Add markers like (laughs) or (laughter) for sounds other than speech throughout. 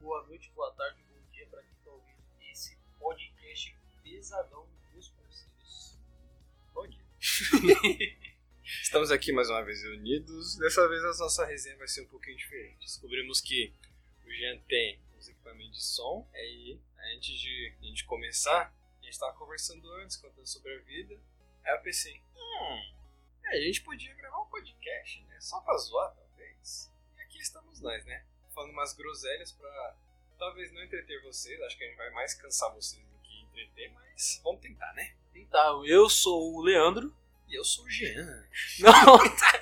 boa noite, boa tarde, bom dia para quem está ouvindo esse podcast pesadão dos parceiros. Bom dia. (laughs) Estamos aqui mais uma vez reunidos. Dessa vez a nossa resenha vai ser um pouquinho diferente. Descobrimos que o Jean tem os equipamentos de som. Aí, antes de a gente começar, a gente estava conversando antes, contando sobre a vida. Aí eu pensei, hum, é, a gente podia gravar um podcast, né? Só pra zoar, talvez. E aqui estamos nós, né? Falando umas groselhas pra talvez não entreter vocês. Acho que a gente vai mais cansar vocês do que entreter, mas vamos tentar, né? Tentar, eu sou o Leandro. E eu sou o Jean. (laughs) Não, tá,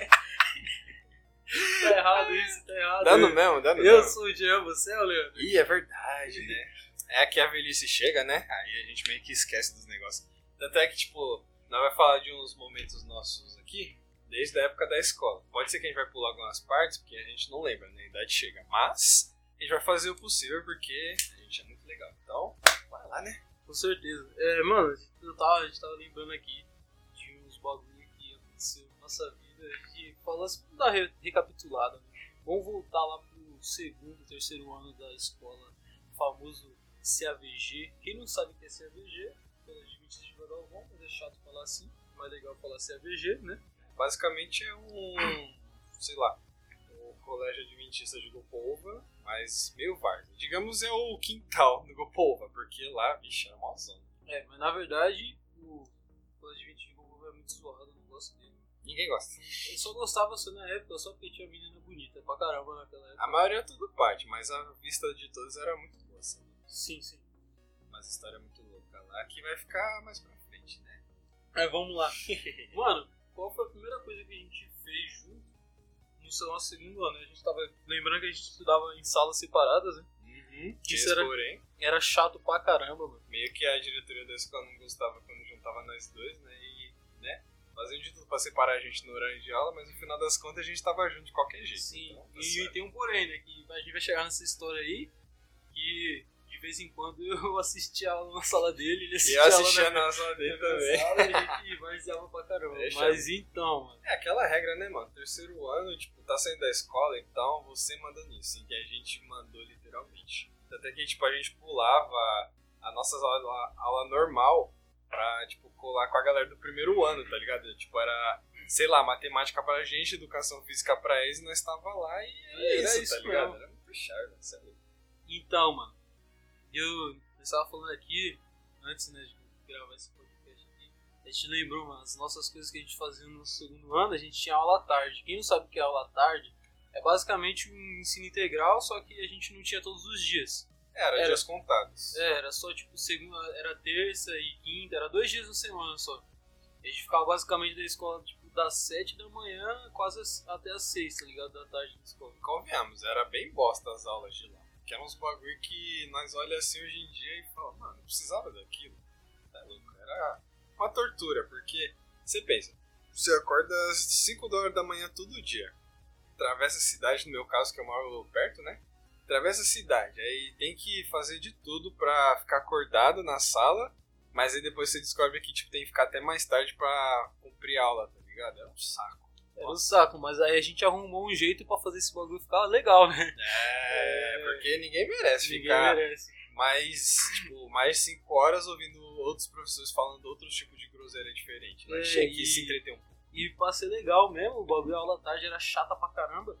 tá errado isso, tá errado. Dá no mesmo, dá no Eu mesmo. sou o Jean, você é o Leandro. Ih, é verdade, né? É que a velhice chega, né? Aí a gente meio que esquece dos negócios. Tanto é que, tipo, nós vai falar de uns momentos nossos aqui, desde a época da escola. Pode ser que a gente vai pular algumas partes, porque a gente não lembra, né? A idade chega. Mas a gente vai fazer o possível, porque a gente é muito legal. Então, vai lá, né? Com certeza. É, mano, eu tava, a gente tava lembrando aqui de uns bagulho que aconteceu na nossa vida. A gente falou assim, vamos dar re- recapitulada. Né? Vamos voltar lá pro segundo, terceiro ano da escola, o famoso CAVG. Quem não sabe o que é CAVG, pela Adventista de Badalvão, mas é chato falar assim. Mais legal falar CAVG, né? Basicamente é um, sei lá, o colégio adventista de Gopova, mas meio várzea. Digamos é o quintal do Gopova, porque lá, era mó zona. É, mas na verdade, o Colégio Adventista de Badalvão é muito zoado, eu não gosto dele. Ninguém gosta. Eu só gostava assim na época, só porque tinha menina bonita pra caramba naquela época. A maioria é tudo parte, mas a vista de todos era muito boa, assim. Sim, sim. Mas a história é muito louca lá, que vai ficar mais pra frente, né? É, vamos lá. (laughs) Mano, qual foi a primeira coisa que a gente fez junto no nosso segundo ano? A gente tava lembrando que a gente estudava em salas separadas, né? Uhum. Isso era- porém, Era chato pra caramba, mano. meio que a diretoria da escola não gostava quando juntava nós dois, né? E, né? Faziam de tudo pra separar a gente no horário de aula, mas no final das contas a gente tava junto de qualquer jeito. Sim, então, tá e certo. tem um porém, né? Que a gente vai chegar nessa história aí que de vez em quando (laughs) eu assistia aula na sala dele, ele E assistia eu aula assistia na na sala dele também. sala a gente varzeava pra caramba. Deixa. Mas então, mano. É aquela regra, né, mano? Terceiro ano, tipo, tá saindo da escola, então você manda nisso. E a gente mandou literalmente. Até que, tipo, a gente pulava a nossa aula, aula normal pra, tipo, colar com a galera do primeiro ano, tá ligado? Tipo, era, sei lá, matemática pra gente, educação física pra eles, e nós tava lá e era Era isso, isso tá ligado? mesmo. Era muito chato, sério. Então, mano, eu, eu estava falando aqui, antes né, de gravar esse podcast aqui, a gente lembrou, mano, as nossas coisas que a gente fazia no segundo ano, a gente tinha aula à tarde. Quem não sabe o que é aula à tarde, é basicamente um ensino integral, só que a gente não tinha todos os dias. Era, Era. dias contados. É, era só tipo segunda, era terça e quinta, era dois dias na semana só. A gente ficava basicamente da escola tipo das sete da manhã quase as- até as seis, tá ligado? Da tarde na escola. Convenhamos, era bem bosta as aulas de lá. Que eram uns bagulho que nós olha assim hoje em dia e fala, mano, não precisava daquilo. Tá louco? Era uma tortura, porque você pensa, você acorda às 5 horas da manhã todo dia. Atravessa a cidade, no meu caso, que eu moro perto, né? Atravessa a cidade, aí tem que fazer de tudo pra ficar acordado na sala, mas aí depois você descobre que tipo, tem que ficar até mais tarde pra cumprir aula, tá ligado? É um saco. Era um saco, mas aí a gente arrumou um jeito pra fazer esse bagulho ficar legal, né? É, porque ninguém merece Ninguém ficar merece. mais, tipo, mais 5 horas ouvindo outros professores falando outros tipos de groselha diferente. Né? É, Tinha que se entreter um pouco. E pra ser legal mesmo, o bagulho a aula à tarde era chata pra caramba.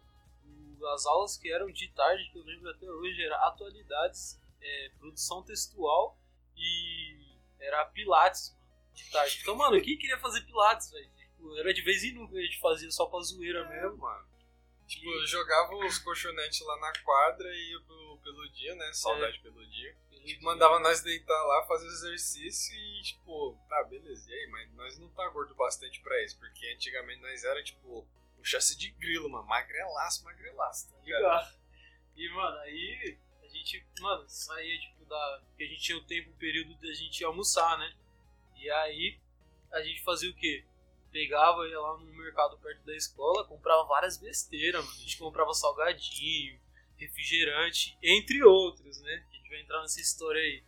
As aulas que eram de tarde, que eu lembro até hoje, era atualidades, é, produção textual e era pilates, mano, de tarde. Então, mano, quem queria fazer pilates, velho? Tipo, era de vez em nunca a gente fazia só pra zoeira mesmo. mano. Tipo, eu jogava os colchonetes lá na quadra e ia pro Peludinho, né? Saudade É. pelo dia. Tipo, mandava nós deitar lá, fazer exercício e, tipo, tá, beleza, e aí? Mas nós não tá gordo bastante pra isso, porque antigamente nós era, tipo, um chassi de grilo, mano, magrelaço, magrelaço, tá ligado? Ligado. E, mano, aí a gente, mano, saía, tipo, da. Porque a gente tinha o tempo, o período da gente almoçar, né? E aí a gente fazia o quê? Pegava, ia lá no mercado perto da escola, comprava várias besteiras, mano. A gente comprava salgadinho, refrigerante, entre outros, né? A gente vai entrar nessa história aí.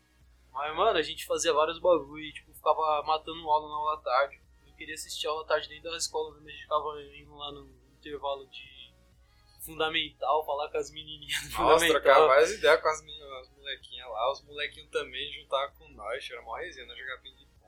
Mas, mano, a gente fazia vários bagulho e, tipo, ficava matando aula na aula tarde. Eu queria assistir aula tarde dentro da escola, mesmo, a gente ficava indo lá no intervalo de fundamental, falar com as menininhas do Nossa, fundamental. trocava várias ideias com as meninas, as molequinhas lá. Os molequinhos também juntavam com nós, era mó resenha, nós jogava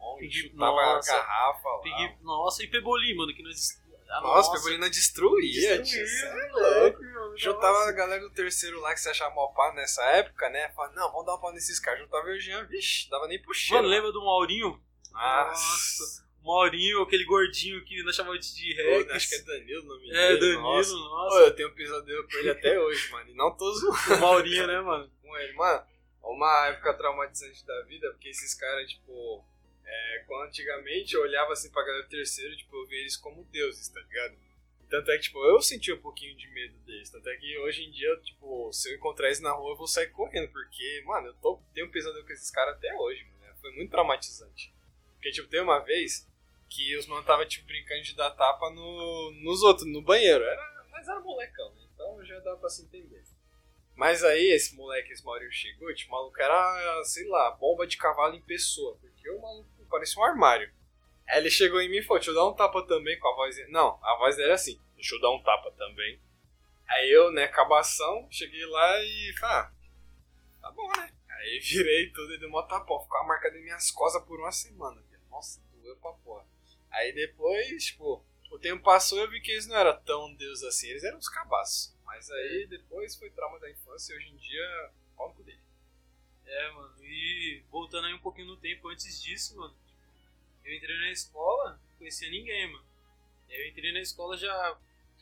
ping-pong, Ping- chutava Nossa. a garrafa lá. Peguei- nossa, e Pebolim, mano, que nós. Ah, Nossa, Pebolina destruía, tio. destruía, é louco. mano, Juntava nossa. a galera do terceiro lá que você achava mó pá nessa época, né? Falava, não, vamos dar um pau nesses caras. Juntava eu e o Jean, vixi, dava nem cheiro. Mano, lembra do Maurinho? Nossa. O Maurinho, aquele gordinho que nós chamávamos de Rex. Acho que é Danilo o nome É, dele. Danilo, Nossa. nossa. Pô, eu tenho um pesadelo com ele até hoje, mano. E não tô zoando (laughs) O Maurinho, né, mano? com ele. Mano, uma época traumatizante da vida, porque esses caras, tipo... É, quando antigamente eu olhava assim pra galera do terceiro, tipo, eu via eles como deuses, tá ligado? Tanto é que, tipo, eu senti um pouquinho de medo deles. Tanto é que hoje em dia, tipo, se eu encontrar eles na rua, eu vou sair correndo. Porque, mano, eu tô, tenho um pesadelo com esses caras até hoje, mano. Foi muito traumatizante. Porque, tipo, tem uma vez que os mano tava, tipo, brincando de dar tapa no, nos outros, no banheiro. Era, mas era molecão, né? Então já dá pra se entender. Mas aí, esse moleque, esse Maurício chegou, tipo, o maluco era, sei lá, bomba de cavalo em pessoa. Porque o maluco parecia um armário. Aí ele chegou em mim e falou, deixa eu dar um tapa também com a voz dele. Não, a voz dele era assim, deixa eu dar um tapa também. Aí eu, né, cabação, cheguei lá e falei, ah, tá bom, né? Aí virei tudo e dei uma tapão. Ficou a marca das minhas costas por uma semana. Nossa, doeu pra porra. Aí depois, tipo, o tempo passou e eu vi que eles não eram tão deus assim. Eles eram uns cabaços. Mas aí depois foi trauma da infância e hoje em dia, cu dele. É, mano. E voltando aí um pouquinho no tempo antes disso, mano. Eu entrei na escola, não conhecia ninguém, mano. Eu entrei na escola já.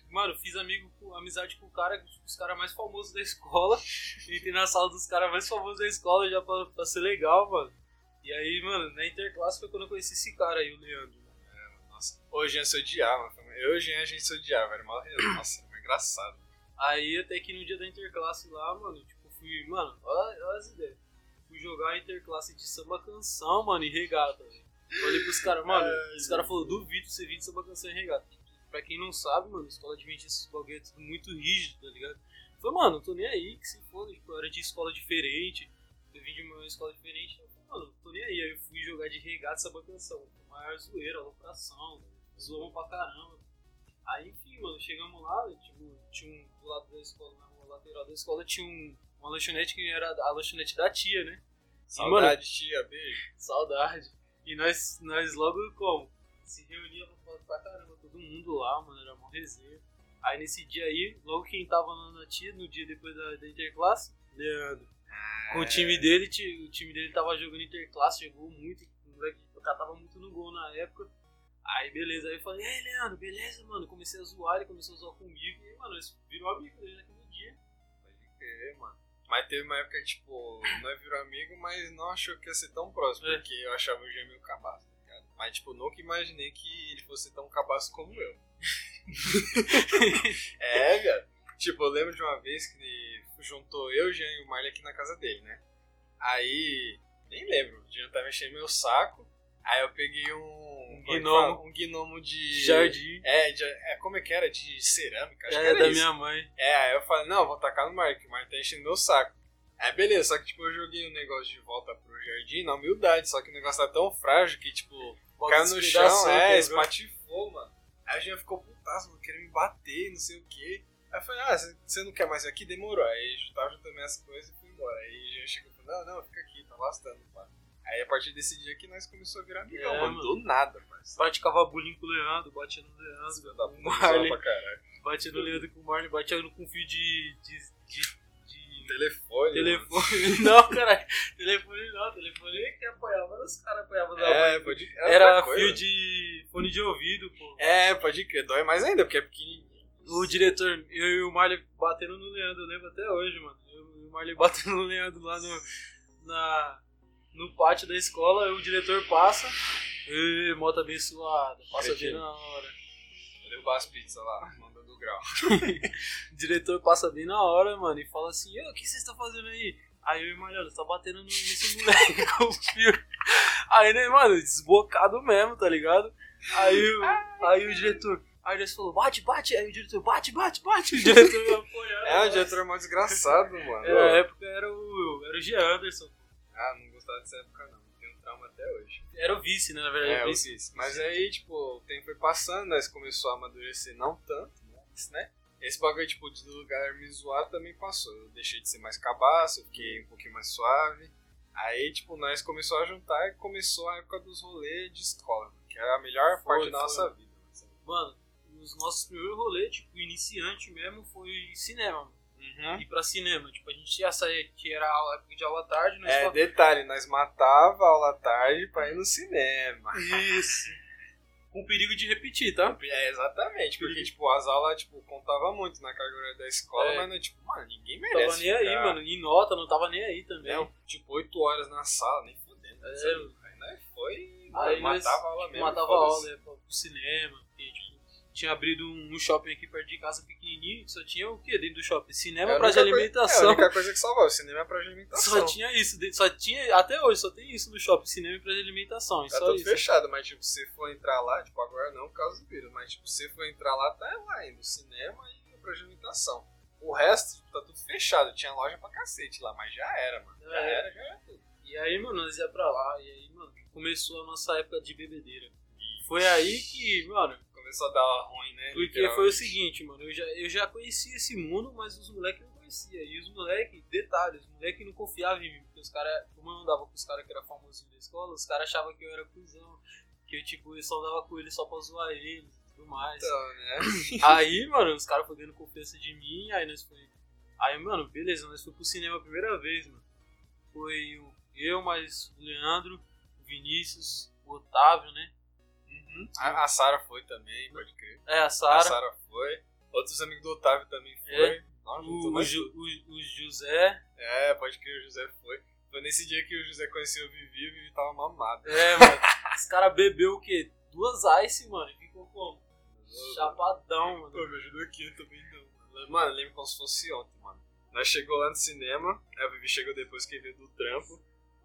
Mano, fiz amigo, amizade com o cara, os caras mais famosos da escola. (laughs) Entrei na sala dos caras mais famosos da escola já pra, pra ser legal, mano. E aí, mano, na interclasse foi quando eu conheci esse cara aí, o Leandro. Nossa, hoje a gente se odiava. Eu e o Jean a gente se odiava. Era mal... Nossa, era engraçado. Aí até que no dia da interclasse lá, mano, tipo, fui, mano, olha, olha as ideias. Fui jogar a interclasse de samba canção, mano, e regata, velho. Falei pros caras, mano, Ai, os caras falaram, duvido você vir de samba canção e regata. Pra quem não sabe, mano, escola de adventista esses bagulho é tudo muito rígido, tá ligado? Falei, mano, não tô nem aí, que se foda, tipo, eu era de escola diferente, eu vim de uma escola diferente, eu falei, mano, não tô nem aí. Aí eu fui jogar de regata e samba canção. Maior zoeira, alopração, zoamos pra caramba. Aí, enfim, mano, chegamos lá, tipo, tinha um do lado da escola, na rua lateral da escola, tinha um, uma lanchonete que era a lanchonete da tia, né? Saudade, tia, beijo. Saudade. E nós, nós logo como? Se reuníamos pra, pra caramba, todo mundo lá, mano, era uma resenha. Aí nesse dia aí, logo quem tava na tia, no dia depois da, da interclasse, Leandro. Com o time dele, o time dele tava jogando interclasse, jogou muito, o moleque tava muito no gol na época. Aí beleza, aí eu falei, ei Leandro, beleza, mano? Comecei a zoar, ele começou a zoar comigo e, mano, eles virou amigo dele naquele dia. Pode crer, mano. Mas teve uma época que, tipo, nós virou amigo, mas não achou que ia ser tão próximo, É. porque eu achava o Jean meio cabaço, tá ligado? Mas, tipo, nunca imaginei que ele fosse tão cabaço como eu. (laughs) é, velho. Tipo, eu lembro de uma vez que juntou eu, o Jean e o Marley aqui na casa dele, né? Aí, nem lembro, o Jean tava enchendo meu saco, aí eu peguei um... é que gnomo. Um gnomo de... Jardim. É, de, é, como é que era? De cerâmica, acho que É, era da isso. minha mãe. É, aí eu falei, não, vou tacar no Mark, o Mark tá enchendo meu saco. Aí beleza, só que tipo, eu joguei o negócio de volta pro jardim na humildade, só que o negócio tá tão frágil que, tipo, caiu no chão, é, espatifou, mano. Aí a gente ficou putaço, mano, querendo me bater, não sei o quê. Aí eu falei, ah, você- não quer mais vir aqui? Demorou. Aí eu tava juntando minhas coisas e fui embora. Aí já chegou e falou, não, não, fica aqui, tá bastando, pá. Aí a partir desse dia que nós começamos a virar amigão, É, mano, mano. do nada, parceiro. Praticava bullying com o Leandro, batia no Leandro, da com Marley. pra caralho. Batia no Leandro com o Marley, batia no com fio de. de, de, de Telefone, telefone. (laughs) Não, caralho. Telefone não, telefone que apoiava, os caras apoiavam da É, mãe. pode Era coisa. fio de. fone de ouvido, pô. É, pode crer. Dói mais ainda, porque é pequenininho. O diretor, eu e o Marley batendo no Leandro, eu lembro até hoje, mano. Eu e o Marley batendo no Leandro lá no, na, no pátio da escola, o diretor passa. Ê, moto abençoada, passa bem na hora. Levar as pizzas lá, mandando grau. (laughs) O diretor passa bem na hora, mano, e fala assim: o que vocês estão fazendo aí? Aí eu e o Marley, você tá batendo no, nesse moleque com o fio. Aí, né, mano, desbocado mesmo, tá ligado? Aí, o- aí o diretor. Aí ele falou, bate, bate. Aí o diretor, bate, bate, bate. O diretor me apoiando. É, o diretor é mó desgraçado, mano. É, na época era o, era o Jean Anderson. Ah, não gostava dessa época não. Tenho trauma até hoje. Era o vice, né, na verdade. É, o vice. fiz. Mas aí, tipo, o tempo foi passando, nós começou a amadurecer não tanto, mas, né? esse bagulho, tipo, de lugar me zoar também passou. Eu deixei de ser mais cabaço, fiquei um pouquinho mais suave. Aí, tipo, nós começou a juntar e começou a época dos rolês de escola, que era a melhor Foi, parte da foi. nossa vida. sabe? Mano, os nossos primeiros rolês, tipo, iniciante mesmo, foi cinema, mano. Uhum. Ir pra cinema. Tipo, a gente ia sair, que era a época de aula tarde, nós É, só- detalhe, nós matava a aula tarde pra ir no cinema. Isso. (laughs) Com perigo de repetir, tá? É, exatamente, porque, tipo, as aulas, tipo, contava muito na carga horária da escola, É. mas, não, tipo, mano, ninguém Não merece tava nem aí, ficar, mano. Em nota, não tava nem aí também. Né, tipo, 8 horas na sala, nem fudendo. É. sabe? Aí nós foi, Aí matava a aula mesmo. matava a aula, ia pro cinema. Tinha abrido um, shopping aqui perto de casa pequenininho, que só tinha o quê dentro do shopping? Cinema, É a praça de alimentação. É, a única coisa que salvava, o cinema é pra alimentação. Só tinha isso, só tinha, até hoje, só tem isso no shopping, cinema e praça de alimentação. e Tá tudo isso. fechado, mas tipo, se for entrar lá, tipo, agora não por causa do vírus, mas tipo, se for entrar lá, tá lá ainda, o cinema e a pra alimentação. O resto, tipo, tá tudo fechado, tinha loja pra cacete lá, mas já era, mano. Já É. era, já era tudo. E aí, mano, nós ia pra lá, e aí, mano, começou a nossa época de bebedeira. Foi aí que, mano, Começou a dar ruim, né? Porque foi o seguinte, mano, eu já, eu já conhecia esse mundo, mas os moleques não conheciam. E os moleques, detalhes, os moleques não confiavam em mim, porque os caras, como eu andava com os caras que eram famosinhos da escola, os caras achavam que eu era cuzão, que eu, tipo, eu só andava com eles só pra zoar eles e tudo mais. Então, né? (laughs) Aí, mano, os caras foram dando confiança de mim, aí nós foi. Aí, mano, beleza, nós fomos pro cinema a primeira vez, mano. Foi eu, mais o Leandro, o Vinícius, o Otávio, né? Uhum. A, a Sara foi também, pode crer. É, a A Sara, Sara foi. Outros amigos do Otávio também foi. É. Nossa, o, o, Ju- o, o José. É, pode crer, o José foi. Foi nesse dia que o José conheceu o Vivi e o Vivi tava mamado. É, mano. Os caras bebeu o quê? Duas ice, mano. e Ficou como? Chapadão, Pô, mano. me ajudou aqui, eu também não. Mano, lembro como se fosse ontem, mano. Nós chegou lá no cinema, o Vivi chegou depois que veio do trampo.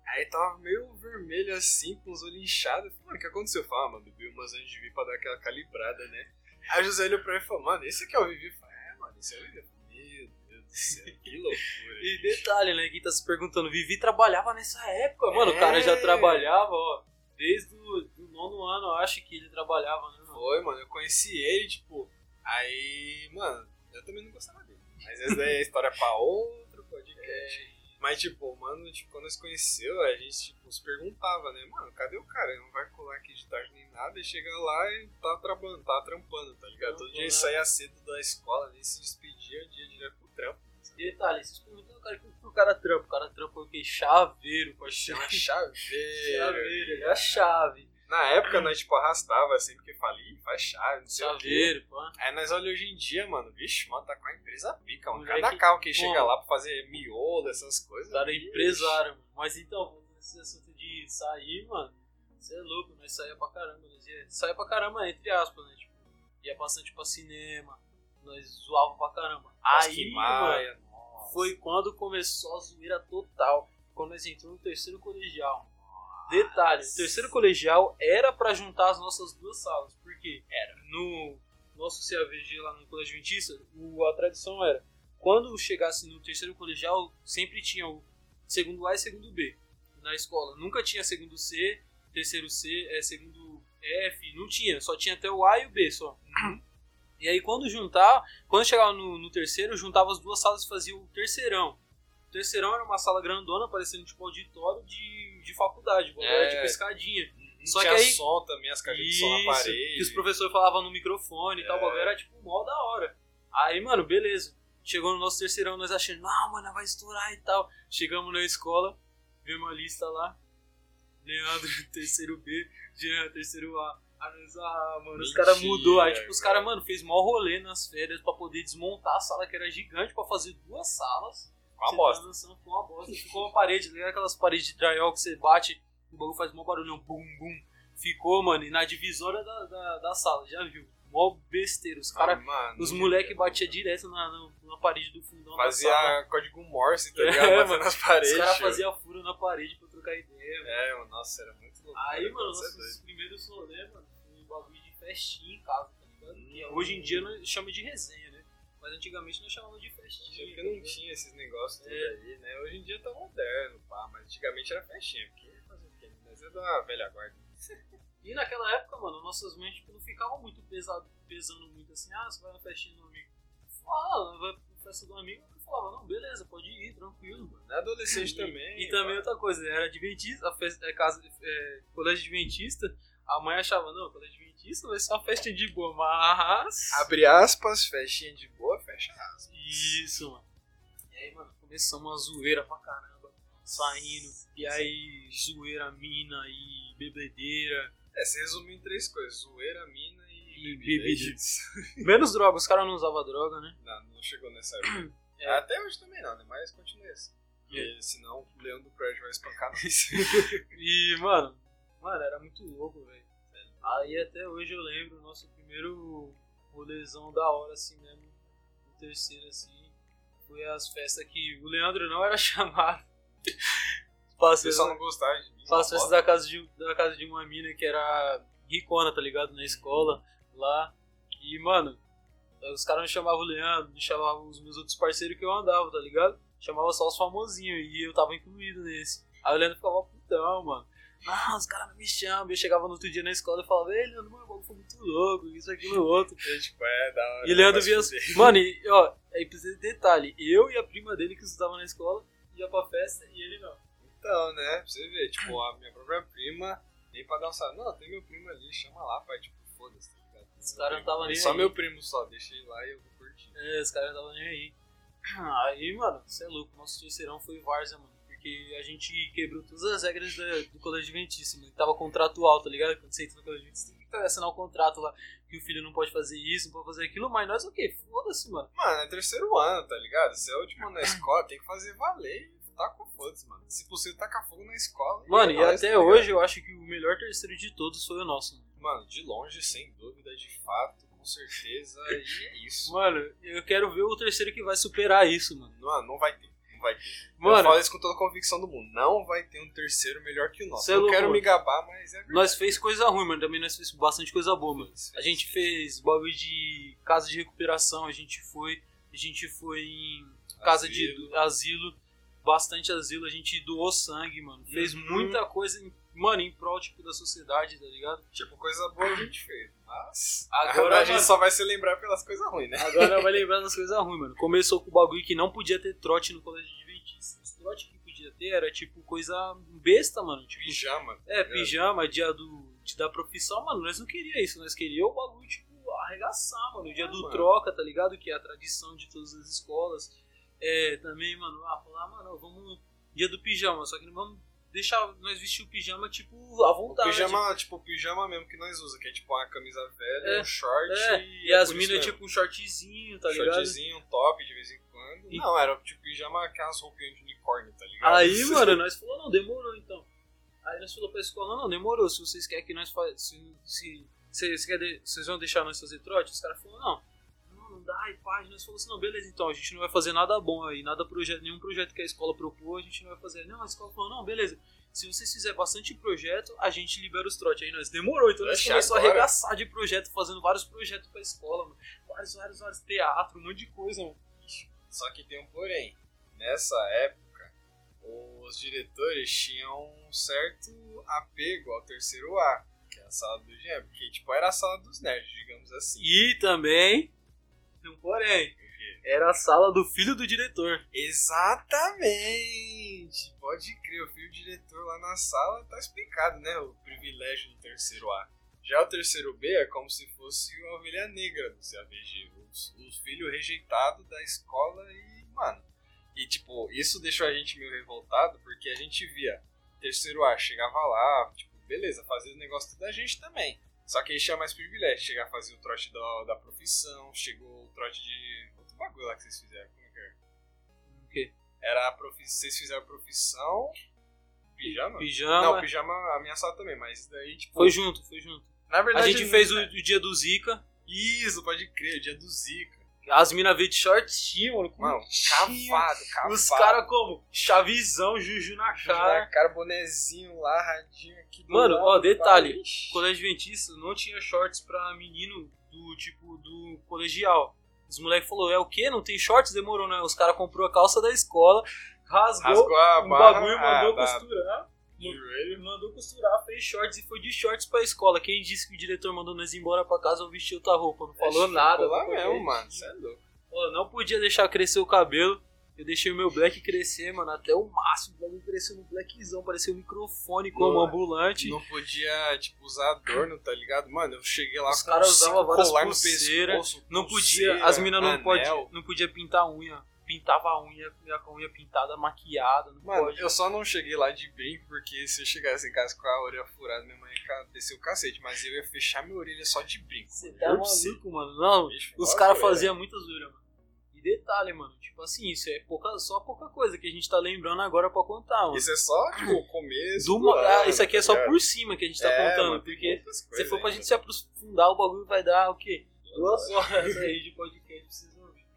Aí tava meio vermelho assim, com os olhos inchados. Falei, mano, o que aconteceu? Eu falei, ah, mano, bebi umas antes de vir pra dar aquela calibrada, né? Aí o José olhou pra mim e falou, mano, esse aqui é o Vivi? Eu falei, é, mano, esse é o Vivi. Meu Deus do céu, que (laughs) loucura. E bicho." detalhe, né? Quem tá se perguntando, Vivi trabalhava nessa época, mano. O É. cara já trabalhava, ó. Desde o nono ano, eu acho que ele trabalhava, né, mano? Foi, mano, eu conheci ele, tipo, aí, mano, eu também não gostava dele. Mas essa daí é história pra outro podcast. Mas, tipo, mano, tipo, quando nós conheceu, a gente, tipo, se perguntava, né, mano, cadê o cara? Ele não vai colar aqui de tarde nem nada, e chega lá e tá trabalhando, tá trampando, tá ligado? Todo dia ele saía cedo da escola, nem se despedia, dia direto pro trampo. E detalhe, vocês perguntam, cara, o que que o cara trampa? O cara trampa o quê? Chaveiro, parceiro. uma (laughs) chaveira. Chaveiro, ele é a chave. Na época, nós, tipo, arrastava sempre que falei, "Ih, faz chave, não sei o quê. Chaveiro, pô. Aí nós olhamos hoje em dia, mano, vixe, mano, tá com a empresa pica, mano. Cada carro que pô. chega lá pra fazer miolo, essas coisas. Cara vixe. empresário, mano. Mas então, nesse assunto de sair, mano, você é louco, nós saía pra caramba. Nós ia, saía pra caramba, entre aspas, né? Tipo, ia bastante pra cinema, nós zoava pra caramba. Aí, que mano, nossa. foi quando começou a zoeira total. Quando nós entramos no terceiro colegial. Detalhe, o terceiro colegial era pra juntar as nossas duas salas. Por quê? Era. No nosso CAVG lá no Colégio Adventista, a tradição era, quando chegasse no terceiro colegial, sempre tinha o segundo A e segundo B na escola. Nunca tinha segundo C, terceiro C, é, segundo F, não tinha, só tinha até o A e o B só. E aí quando juntar, quando chegava no, no terceiro, juntava as duas salas e fazia o terceirão. O terceirão era uma sala grandona, parecendo tipo auditório de, de faculdade, É. era tipo escadinha. Não Só tinha que aí- som também, as caixas de som na parede. Que os professores falavam no microfone e tal, É. o bagulho era tipo mó da hora. Aí, mano, beleza. Chegou no nosso terceirão, nós achando, não, mano, vai estourar e tal. Chegamos na escola, vimos a lista lá. Leandro, (laughs) terceiro B, Jean, terceiro A. Aí nós, ah, mano, os Mentira, caras mudou. Aí, tipo, os caras, mano, fez mó rolê nas férias pra poder desmontar a sala que era gigante pra fazer duas salas. Com a Você bosta. tá Ficou uma bosta. Ficou uma parede, ligado? Aquelas paredes de drywall que você bate, o bagulho faz mó barulhão, bum, bum. Ficou, mano, e na divisória da, da, da sala, já viu? Mó besteira. Os cara, Ah, os moleque batiam direto na, na, na parede do fundão Fazia da sala. código Morse, tá (laughs) É, ligado? Batendo mano, nas paredes. Os caras faziam furo na parede pra trocar ideia. É, mano, nossa, era muito louco. Aí, mano, é nossos doido. primeiros rolês, mano, um bagulho de festinha em casa, tá ligado? Hum. hoje em dia chamamos de resenha? Mas antigamente nós chamávamos de festinha. Porque tá não tinha esses negócios tudo É. aí, né? Hoje em dia tá moderno, pá, mas antigamente era festinha, porque fazer o quê? Mas é da velha guarda. E naquela época, mano, nossas mães tipo, não ficavam muito pesado, pesando muito assim, ah, você vai na festinha do amigo. fala, vai pra festa do amigo, eu falava, não, beleza, pode ir, tranquilo, mano. É adolescente E- também. E também pá. outra coisa, era adventista, a festa, é, casa, é, colégio adventista, a mãe achava, não, colégio adventista vai ser uma festa de boa, mas... Abre aspas, festinha de boa, fecha aspas. Isso, mano. E aí, mano, começamos uma zoeira pra caramba, saindo, e aí zoeira, mina e bebedeira, É, você resumiu em três coisas: zoeira, mina e, E. É (laughs) menos droga, os caras não usavam droga, né? Não, não chegou nessa época. (clears throat) É. Até hoje também não, né? Mas continua assim. Porque senão o leão do prédio vai espancar nós. (laughs) E, mano, mano, era muito louco, velho. Aí até hoje eu lembro, o nosso primeiro rolezão da hora, assim mesmo, terceiro, assim, foi as festas que o Leandro não era (laughs) chamado. Passei pessoal não gostava de mim. as não festas da casa, de, da casa de uma mina que era ricona, tá ligado? Na escola, lá. E, mano, os caras não chamavam o Leandro, não chamavam os meus outros parceiros que eu andava, tá ligado? Chamava só os famosinhos e eu tava incluído nesse. Aí o Leandro ficava putão, mano. Ah, os caras não me chamam. Eu chegava no outro dia na escola e falava, ei, Leandro, mano, o bagulho foi muito louco, isso, aquilo, outro. (laughs) É, tipo, é, da hora. E Leandro via. as- fuder. Mano, e, ó, aí precisa de detalhe. Eu e a prima dele que estudava na escola ia pra festa e ele não. Então, né? Pra você ver, tipo, a minha própria prima, nem pra dar um salve. Não, tem meu primo ali, chama lá, pai. Tipo, foda-se, tá ligado? Os caras não tava nem Só aí. meu primo só, deixa ele lá e eu vou curtir. É, os caras não estavam nem aí. (clears throat) Aí, mano, você é louco. Nosso terceirão foi Várzea, mano. Porque a gente quebrou todas as regras da- do colégio adventista, mano. Que tava contratual, tá ligado? Quando você entra no colégio adventista, tem que assinar um contrato lá. Que o filho não pode fazer isso, não pode fazer aquilo. Mas nós o quê? Foda-se, mano. Mano, é terceiro ano, tá ligado? Você é o último ano na escola, tem que fazer valer e tá com foda-se, mano. Se possível, tacar fogo na escola. Mano, e até tá hoje eu acho que o melhor terceiro de todos foi o nosso, mano. Mano, de longe, sem dúvida, de fato, com certeza, e é isso. Mano, eu quero ver o terceiro que vai superar isso, mano. Mano, não vai ter. Não vai ter. eu Mano, falo isso com toda a convicção do mundo. Não vai ter um terceiro melhor que o nosso. É eu louco, quero me gabar, mas é verdade. nós fez coisa ruim, mano. Também nós fez bastante coisa boa, mano. A gente fez. bagulho de casa de recuperação, a gente foi, a gente foi em casa de Asilo. asilo, bastante asilo, a gente doou sangue, mano. Fez Uhum. muita coisa, em, mano, em prol tipo da sociedade, tá ligado? Tipo, coisa boa a gente fez. Mas. Agora, a gente mano- só vai se lembrar pelas coisas ruins, né? Agora vai (laughs) lembrar das coisas ruins, mano. Começou com o bagulho que não podia ter trote no colégio adventista. Os trote que podia ter era tipo coisa besta, mano. Tipo, Pijama. é, tá pijama, dia do, da profissão, mano. Nós não queríamos isso, nós queríamos o bagulho, tipo, arregaçar, mano. O dia É, do mano. troca, tá ligado? Que é a tradição de todas as escolas. É, também, mano, ah, falar, mano, vamos. Dia do pijama, só que não vamos deixar nós vestir o pijama, tipo, à O vontade. pijama, tipo, o pijama mesmo que nós usa, que é tipo uma camisa velha, É, um short É, e. e as por isso minas, tipo, um shortzinho, tá ligado? Shortzinho, um top de vez em quando. E- Não, era tipo pijama aquelas roupinhas de unicórnio, tá ligado? Aí, (laughs) mano, nós falou, não, demorou então. Aí nós falou pra escola, não, demorou, se vocês querem que nós façamos. Se, se, se, se vocês vão deixar nós fazer trote? Os caras falaram, não, dá, e pá, e nós falamos assim, não, beleza, então, a gente não vai fazer nada bom aí, nada projeto, nenhum projeto que a escola propôs, a gente não vai fazer. Não, a escola falou, não, beleza. Se vocês fizerem bastante projeto, a gente libera os trotes. Aí nós demorou, então nós Oxe, começamos a agora? arregaçar de projeto, fazendo vários projetos pra escola, mano. Vários, vários, vários teatro, um monte de coisa, mano. Só que tem um porém. Nessa época, os diretores tinham um certo apego ao terceiro A, que é a sala do engenheiro, porque tipo, era a sala dos nerds, digamos assim. E também, tem um porém, era a sala do filho do diretor. Exatamente! Pode crer, o filho do diretor lá na sala tá explicado, né? O privilégio do terceiro A. Já o terceiro B é como se fosse uma ovelha negra do CAVG. Os, os filhos rejeitados da escola e, mano. E, tipo, isso deixou a gente meio revoltado porque a gente via terceiro A chegava lá, tipo, beleza, fazia o negócio da gente também. Só que aí tinha mais privilégio. Chegar a fazer o trote da, da profissão, chegou o trote de. Outro bagulho lá que vocês fizeram. Como é que era? O quê? Era a profi... Vocês fizeram profissão. Pijama? Pijama. Não, pijama ameaçado também, mas daí, tipo. Foi junto, foi junto. Na A verdade, gente fez o, é. o dia do Zika. Isso, pode crer, dia do Zika. As minas veio de shortinho, mano. Mano, cavado, cavado. Os caras como? Chavizão, juju na Cara, cara. cara, bonezinho lá, radinho aqui do Mano, lado, ó, detalhe. ixi. Colégio Adventista não tinha shorts pra menino do tipo do colegial. Os moleques falaram, é o quê? Não tem shorts? Demorou, né? Os caras comprou a calça da escola, rasgou, Rasgou a um barra, bagulho, ah, mandou da- costurar. Joelho. Mandou costurar, fez shorts e foi de shorts pra escola. Quem disse que o diretor mandou nós ir embora pra casa ou vestir outra roupa? Não falou Ficou nada. lá mesmo, quietinho. mano. Você é louco. Ó, não podia deixar crescer o cabelo. Eu deixei o meu black crescer, mano, até o máximo. O bagulho cresceu no blackzão, parecia um microfone como ambulante. Não podia, tipo, usar adorno, tá ligado? Mano, eu cheguei lá Os com caras usavam várias colar no pulseiras, pescoço, Não podia, pulseira, as minas não, anel. podia, não podia pintar unha. Pintava a unha, com a unha pintada, maquiada, não Mano, pode. eu só não cheguei lá de brinco, porque se eu chegasse em casa com a orelha furada, minha mãe ia descer o cacete, mas eu ia fechar minha orelha só de brinco. Você tá maluco, mano? Não, Bicho, os caras faziam muita zoeira, mano. E detalhe, mano, tipo assim, isso é pouca, só pouca coisa que a gente tá lembrando agora pra contar, mano. Isso é só, tipo, o (clears throat) começo. Do do ah, ano, isso aqui é tá só ligado? por cima que a gente tá É, contando, mano, porque se for pra gente se aprofundar, o bagulho vai dar o quê? Duas horas aí de podcast.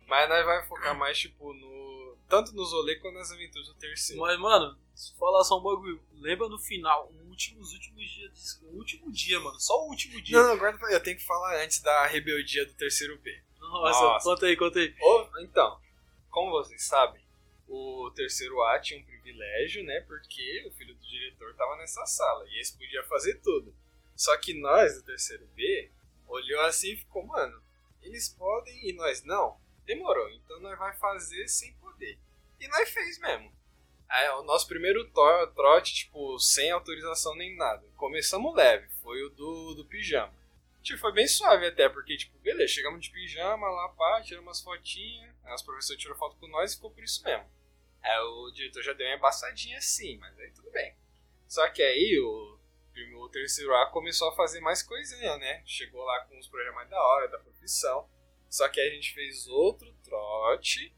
Mas nós vai focar mais, tipo, no. Tanto nos rolês quanto nas aventuras do terceiro. Mas, mano, se falar só um bagulho, lembra no final, o último, os últimos dias, desse- o último dia, mano, só o último dia. Não, não, guarda pra... Eu tenho que falar antes da rebeldia do terceiro B. Nossa, Nossa. conta aí, conta aí. Ô, então, como vocês sabem, o terceiro A tinha um privilégio, né? Porque o filho do diretor tava nessa sala e esse podia fazer tudo. Só que nós, do terceiro B, olhou assim e ficou, mano, eles podem e nós não? Demorou, então nós vai fazer sem poder. E nós fez mesmo. Aí, o nosso primeiro trote, tipo, sem autorização nem nada. Começamos leve, foi o do, do pijama. Tipo, foi bem suave até, porque, tipo, beleza, chegamos de pijama lá, pá, tiramos umas fotinhas, aí os professores tiraram foto com nós e ficou por isso mesmo. Aí o diretor já deu uma embaçadinha assim, mas aí tudo bem. Só que aí o, o terceiro A começou a fazer mais coisinha, né? Chegou lá com os projetos mais da hora, da profissão. Só que a gente fez outro trote,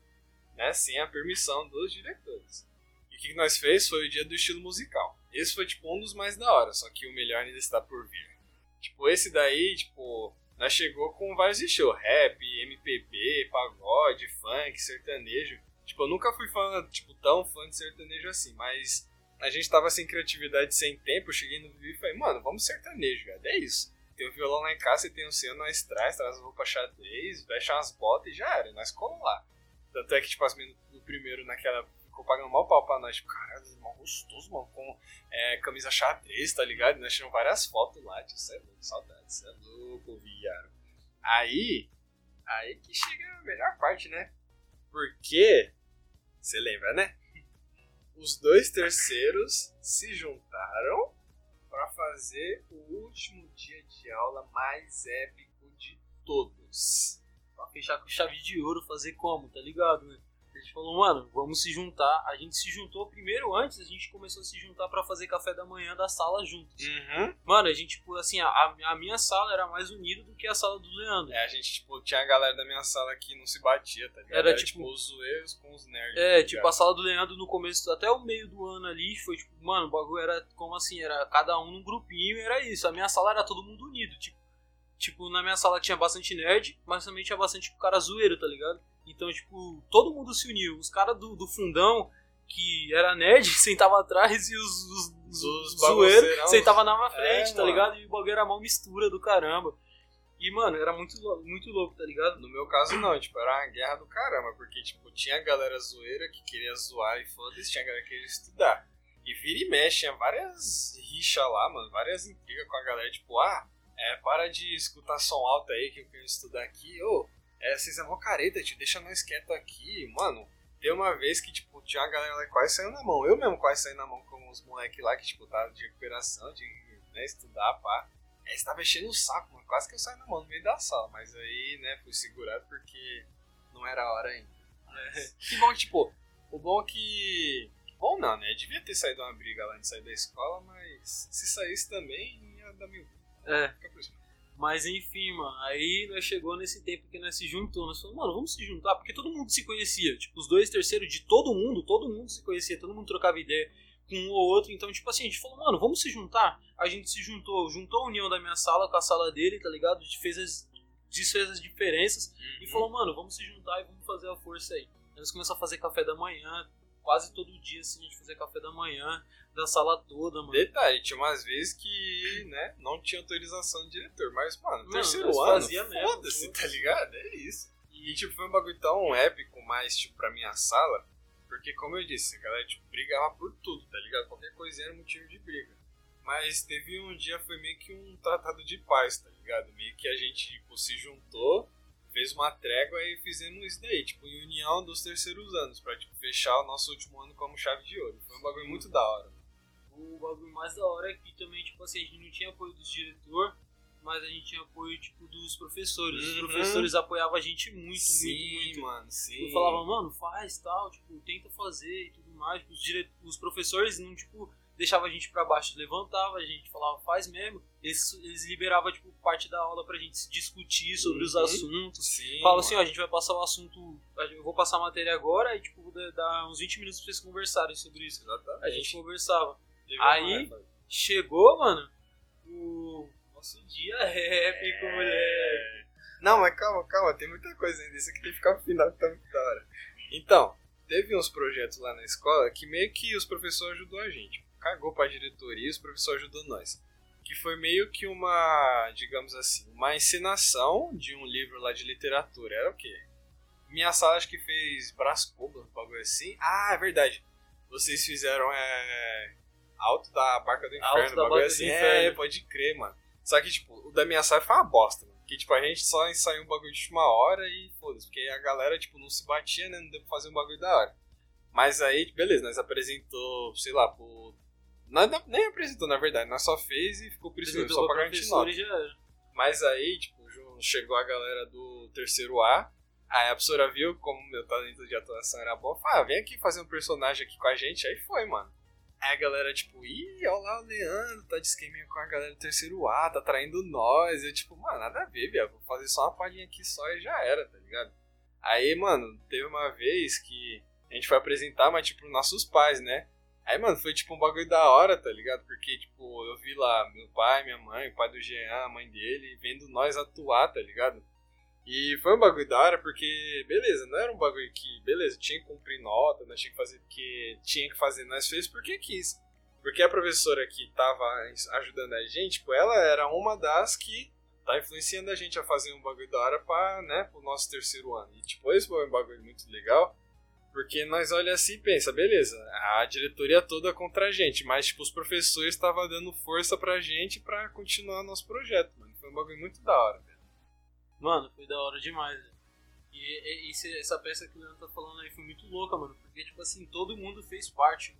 né, sem a permissão dos diretores. E o que nós fez foi o dia do estilo musical. Esse foi, tipo, um dos mais da hora, só que o melhor ainda está por vir. Tipo, esse daí, tipo, nós chegou com vários estilos. Rap, MPB, pagode, funk, sertanejo. Tipo, eu nunca fui fã, tipo, tão fã de sertanejo assim, mas a gente tava sem criatividade, sem tempo, eu cheguei no vídeo e falei, mano, vamos sertanejo, velho, é isso. Tem o violão lá em casa, você tem o seu, nós traz, traz as roupas xadrez, veste umas botas e já era, nós colamos lá. Tanto é que, tipo, as meninas primeiro naquela ficou pagando mal pau pra nós, tipo, caralho, mal gostoso, mano, com é, camisa xadrez, tá ligado? Nós tiramos várias fotos lá, tipo, cê é louco, saudade, cê é louco, viado. Aí, aí que chega a melhor parte, né? Porque, você lembra, né? Os dois terceiros se juntaram pra fazer o último dia de aula mais épico de todos. Pra fechar com chave de ouro, fazer como, tá ligado, né? A gente falou, mano, vamos se juntar. A gente se juntou primeiro antes, a gente começou a se juntar pra fazer café da manhã da sala juntos. Uhum. Mano, a gente, tipo, assim, a, a minha sala era mais unida do que a sala do Leandro. É, a gente, tipo, tinha a galera da minha sala que não se batia, tá ligado? Era, tipo- os zoeiros com os nerds. É, tá tipo, a sala do Leandro no começo, até o meio do ano ali, foi tipo, mano, o bagulho era como assim, era cada um num grupinho era isso. A minha sala era todo mundo unido, tipo, tipo, na minha sala tinha bastante nerd, mas também tinha bastante tipo, cara zoeiro, tá ligado? Então, tipo, todo mundo se uniu. Os caras do, do fundão, que era nerd, (laughs) sentava atrás e os, os, os, Os os zoeiros sentavam na é, frente, tá mano. ligado? E o bagulho era uma mistura do caramba. E, mano, era muito, muito louco, tá ligado? No meu caso, não, tipo, era uma guerra do caramba, porque, tipo, tinha a galera zoeira que queria zoar e foda-se, tinha galera que queria estudar. E vira e mexe, tinha várias rixas lá, mano, várias intrigas com a galera, tipo, ah, é, para de escutar som alto aí que eu quero estudar aqui, ô, é, vocês é mó careta, te deixa nós quieto aqui, mano. Tem uma vez que, tipo, tinha uma galera lá que quase saiu na mão, eu mesmo quase saí na mão com os moleques lá que, tipo, tava de recuperação, de né, estudar, pá. Aí você tava enchendo o saco, mano. Quase que eu saí na mão no meio da sala. Mas aí, né, fui segurado porque não era a hora ainda. (laughs) Que bom, tipo, o bom é que. que Bom não, né? Devia ter saído uma briga lá antes de sair da escola, mas se saísse também ia dar mil. É. Fica por isso. Mas enfim, mano, aí nós chegou nesse tempo que nós se juntou, nós falamos, mano, vamos se juntar, porque todo mundo se conhecia, tipo, os dois terceiros de todo mundo, todo mundo se conhecia, todo mundo trocava ideia com um ou outro, então, tipo assim, a gente falou, mano, vamos se juntar? A gente se juntou, juntou a união da minha sala com a sala dele, tá ligado? A gente fez as, desfez as diferenças e falou, mano, vamos se juntar e vamos fazer a força aí. Aí nós começamos a fazer café da manhã, quase todo dia, assim, a gente fazia café da manhã, da sala toda, mano. Detalhe, tinha umas vezes que, né, não tinha autorização do diretor. Mas, mano, Mano, terceiro ano, fazia mesmo, foda-se, foda-se. tá ligado? É isso. E, tipo, foi um bagulho tão épico, mais, tipo, pra minha sala. Porque, como eu disse, a galera, tipo, brigava por tudo, tá ligado? Qualquer coisinha era motivo de briga. Mas teve um dia, foi meio que um tratado de paz, tá ligado? Meio que a gente, tipo, se juntou, fez uma trégua e fizemos isso daí, tipo, em união dos terceiros anos, pra tipo, fechar o nosso último ano como chave de ouro. Foi um bagulho muito da hora. O bagulho mais da hora é que também, tipo assim, a gente não tinha apoio dos diretor, mas a gente tinha apoio, tipo, dos professores. Os Uhum. professores apoiavam a gente muito, sim, muito, muito. mano, sim. Eu falava, mano, faz tal, tipo, tenta fazer e tudo mais. Os, dire... os professores não, tipo, deixavam a gente pra baixo, levantava, a gente falava, faz mesmo. Eles, eles liberavam, tipo, parte da aula pra gente discutir sobre os Uhum. assuntos. Sim, Fala assim, ó, a gente vai passar o assunto, eu vou passar a matéria agora e, tipo, dar uns 20 minutos pra vocês conversarem sobre isso. Exatamente. A gente conversava. Aí-. Chegou, mano, o nosso dia épico, É. moleque. Não, mas calma, calma, tem muita coisa ainda. Isso aqui tem que ficar pro final que tá muito da hora. Então, teve uns projetos lá na escola que meio que os professores ajudou a gente. Cagou pra diretoria e os professores ajudou nós. Que foi meio que uma, digamos assim, uma encenação de um livro lá de literatura. Era o quê? Minha sala acho que fez Brás Cubas, um bagulho assim. Ah, é verdade. Vocês fizeram é, Alto da Barca do Alto Inferno, da um bagulho Barca do assim. Inferno. É, pode crer, mano. Só que, tipo, o da minha sala foi uma bosta, mano. Que, tipo, a gente só ensaiou um bagulho de última hora e foda-se. Porque a galera, tipo, não se batia, né? Não deu pra fazer um bagulho da hora. Mas aí, beleza, nós apresentou, sei lá, por. Nada, nem apresentou, na verdade. Nós só fez e ficou por isso mesmo, Apresentou só pra garantir nota. Mas aí, tipo, chegou a galera do terceiro A. Aí a professora viu como meu talento de atuação era bom. Falou, ah, vem aqui fazer um personagem aqui com a gente. Aí foi, mano. Aí a galera, tipo, ih, olha lá o Leandro, tá de esqueminha com a galera do terceiro A, tá traindo nós. Eu, tipo, mano, nada a ver, viado. Vou fazer só uma palhinha aqui só e já era, tá ligado? Aí, mano, teve uma vez que a gente foi apresentar, mas, tipo, nossos pais, né? Aí, mano, foi tipo um bagulho da hora, tá ligado? Porque, tipo, eu vi lá meu pai, minha mãe, o pai do Jean, a mãe dele, vendo nós atuar, tá ligado? E foi um bagulho da hora porque, beleza, não era um bagulho que, beleza, tinha que cumprir nota, nós tinha que fazer porque tinha que fazer, nós fez porque quis. Porque a professora que tava ajudando a gente, tipo, ela era uma das que tá influenciando a gente a fazer um bagulho da hora pra, né, pro nosso terceiro ano. E, tipo, esse foi um bagulho muito legal. Porque nós olha assim e pensa, beleza, a diretoria toda contra a gente, mas tipo, os professores estavam dando força pra gente pra continuar nosso projeto, mano. Foi um bagulho muito da hora. Mano, foi da hora demais. velho. E, e- essa peça que o Leandro tá falando aí foi muito louca, mano. Porque, tipo assim, todo mundo fez parte.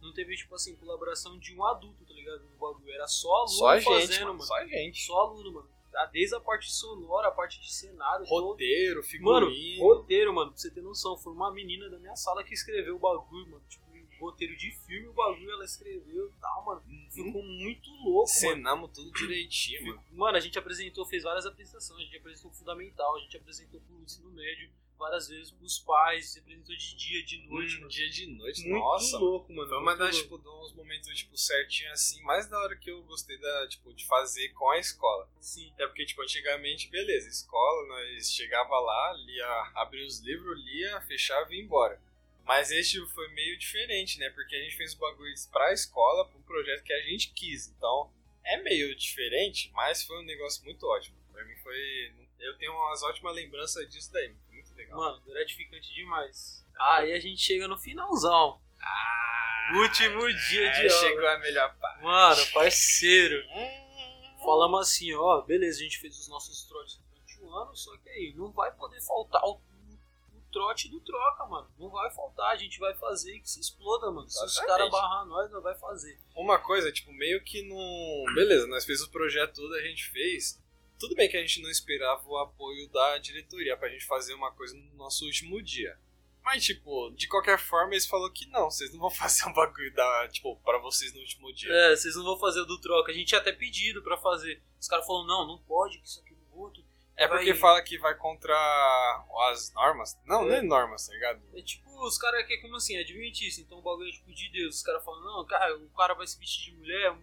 Não teve, tipo assim, colaboração de um adulto, tá ligado? No bagulho. Era só aluno Só a fazendo, gente, mano. mano, só a gente. Só aluno, mano. Tá? Desde a parte sonora, a parte de cenário, todo- Roteiro, Mano, figurino. roteiro, mano, pra você ter noção, foi uma menina da minha sala que escreveu o bagulho, mano. Tipo, roteiro de filme, o bagulho ela escreveu e tal, mano. Uhum. Ficou muito louco, mano. Cenamos tudo direitinho, mano. Mano, a gente apresentou, fez várias apresentações, a gente apresentou fundamental, a gente apresentou pro ensino médio, várias vezes pros pais, gente apresentou de dia, de noite, Um mano. dia de noite, Muito nossa. louco, mano. Foi uma das, tipo, de uns momentos, tipo, certinho assim, mais da hora que eu gostei da, tipo, de fazer com a escola. Sim. Até porque, tipo, antigamente, beleza, escola, nós chegava lá, lia, abria os livros, lia, fechava e ia embora. Mas este foi meio diferente, né? Porque a gente fez bagulhos pra escola, pra um projeto que a gente quis. Então, é meio diferente, mas foi um negócio muito ótimo. Pra mim foi. Eu tenho umas ótimas lembranças disso daí. Muito legal. Mano, gratificante demais. Aí a gente chega no finalzão. Ah, Último dia de é, aula. chegou a melhor parte. Mano, parceiro. (laughs) Falamos assim, ó, beleza, a gente fez os nossos trotes durante o ano, só que aí não vai poder faltar o, o trote do troca, mano. Não vai faltar, a gente vai fazer que se exploda, mano. Se os caras barrar nós, nós vai fazer. Uma coisa, tipo, meio que não. Beleza, nós fez o projeto todo, a gente fez. Tudo bem que a gente não esperava o apoio da diretoria pra gente fazer uma coisa no nosso último dia. Mas, tipo, de qualquer forma, eles falaram que não, vocês não vão (laughs) fazer um bagulho da, tipo, pra vocês no último dia. É, vocês não vão fazer o do troca. A gente tinha até pedido pra fazer. Os caras falaram, não, não pode, que isso aqui no outro. É porque vai- fala que vai contra as normas. Não, É. não é normas, tá ligado? É tipo, os caras que como assim, adventício, então o bagulho é tipo de Deus. Os caras falam, não, cara, o cara vai se vestir de mulher,